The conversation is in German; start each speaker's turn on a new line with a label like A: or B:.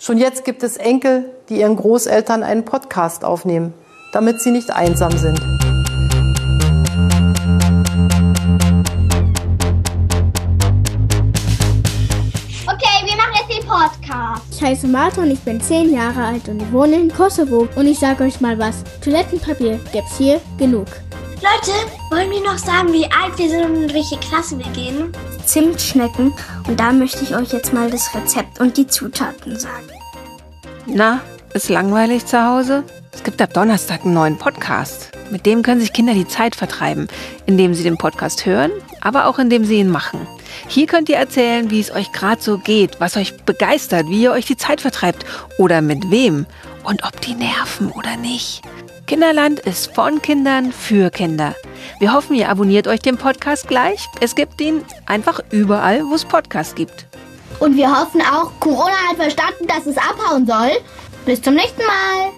A: Schon jetzt gibt es Enkel, die ihren Großeltern einen Podcast aufnehmen, damit sie nicht einsam sind.
B: Okay, wir machen jetzt den Podcast.
C: Ich heiße Martha und ich bin 10 Jahre alt und ich wohne in Kosovo. Und ich sage euch mal was. Toilettenpapier gibt's hier genug.
B: Leute, wollen wir noch sagen, wie alt wir sind und in welche Klasse wir gehen?
C: Zimtschnecken. Und da möchte ich euch jetzt mal das Rezept und die Zutaten sagen.
D: Na, ist langweilig zu Hause? Es gibt ab Donnerstag einen neuen Podcast. Mit dem können sich Kinder die Zeit vertreiben, indem sie den Podcast hören, aber auch indem sie ihn machen. Hier könnt ihr erzählen, wie es euch gerade so geht, was euch begeistert, wie ihr euch die Zeit vertreibt oder mit wem und ob die nerven oder nicht. Kinderland ist von Kindern für Kinder. Wir hoffen, ihr abonniert euch den Podcast gleich. Es gibt ihn einfach überall, wo es Podcasts gibt.
B: Und wir hoffen auch, Corona hat verstanden, dass es abhauen soll. Bis zum nächsten Mal.